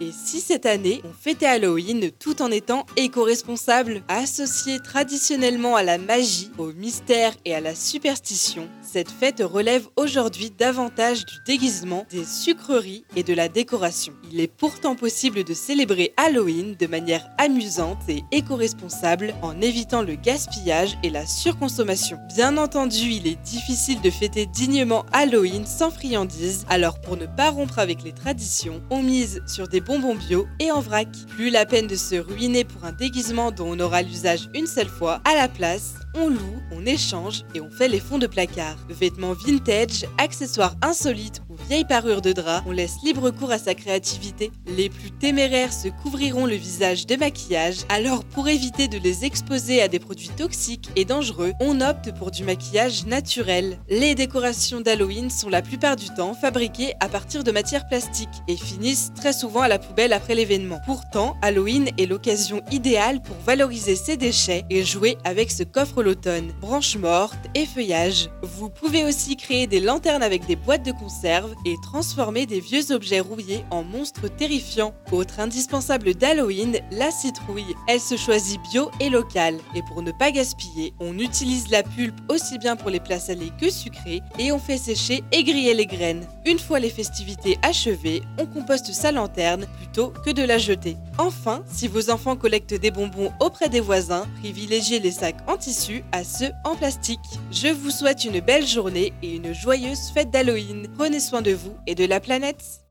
Et si cette année, on fêtait Halloween tout en étant éco-responsable Associée traditionnellement à la magie, au mystère et à la superstition, cette fête relève aujourd'hui davantage du déguisement, des sucreries et de la décoration. Il est pourtant possible de célébrer Halloween de manière amusante et éco-responsable en évitant le gaspillage et la surconsommation. Bien entendu, il est difficile de fêter dignement Halloween sans friandises, alors pour ne pas rompre avec les traditions, on mise sur des bonbons bio et en vrac. Plus la peine de se ruiner pour un déguisement dont on aura l'usage une seule fois. À la place, on loue, on échange et on fait les fonds de placard. Vêtements vintage, accessoires insolites ou vieilles parures de drap, on laisse libre cours à sa créativité. Les plus téméraires se couvriront le visage de maquillage, alors pour éviter de les exposer à des produits toxiques et dangereux, on opte pour du maquillage naturel. Les décorations d'Halloween sont la plupart du temps fabriquées à partir de matières plastiques et finissent très souvent à la poubelle après l'événement. Pourtant, Halloween est l'occasion idéale pour valoriser ces déchets et jouer avec ce coffre l'automne, branches mortes et feuillages. Vous pouvez aussi créer des lanternes avec des boîtes de conserve et transformer des vieux objets rouillés en monstres terrifiants. Autre indispensable d'Halloween, la citrouille. Elle se choisit bio et locale. Et pour ne pas gaspiller, on utilise la pulpe aussi bien pour les plats salés que sucrés et on fait sécher et griller les graines. Une fois les festivités achevées, on composte sa lanterne plutôt que de la jeter. Enfin, si vos enfants collectent des bonbons auprès des voisins, privilégiez les sacs en tissu à ceux en plastique. Je vous souhaite une belle journée et une joyeuse fête d'Halloween. Prenez soin de vous et de la planète.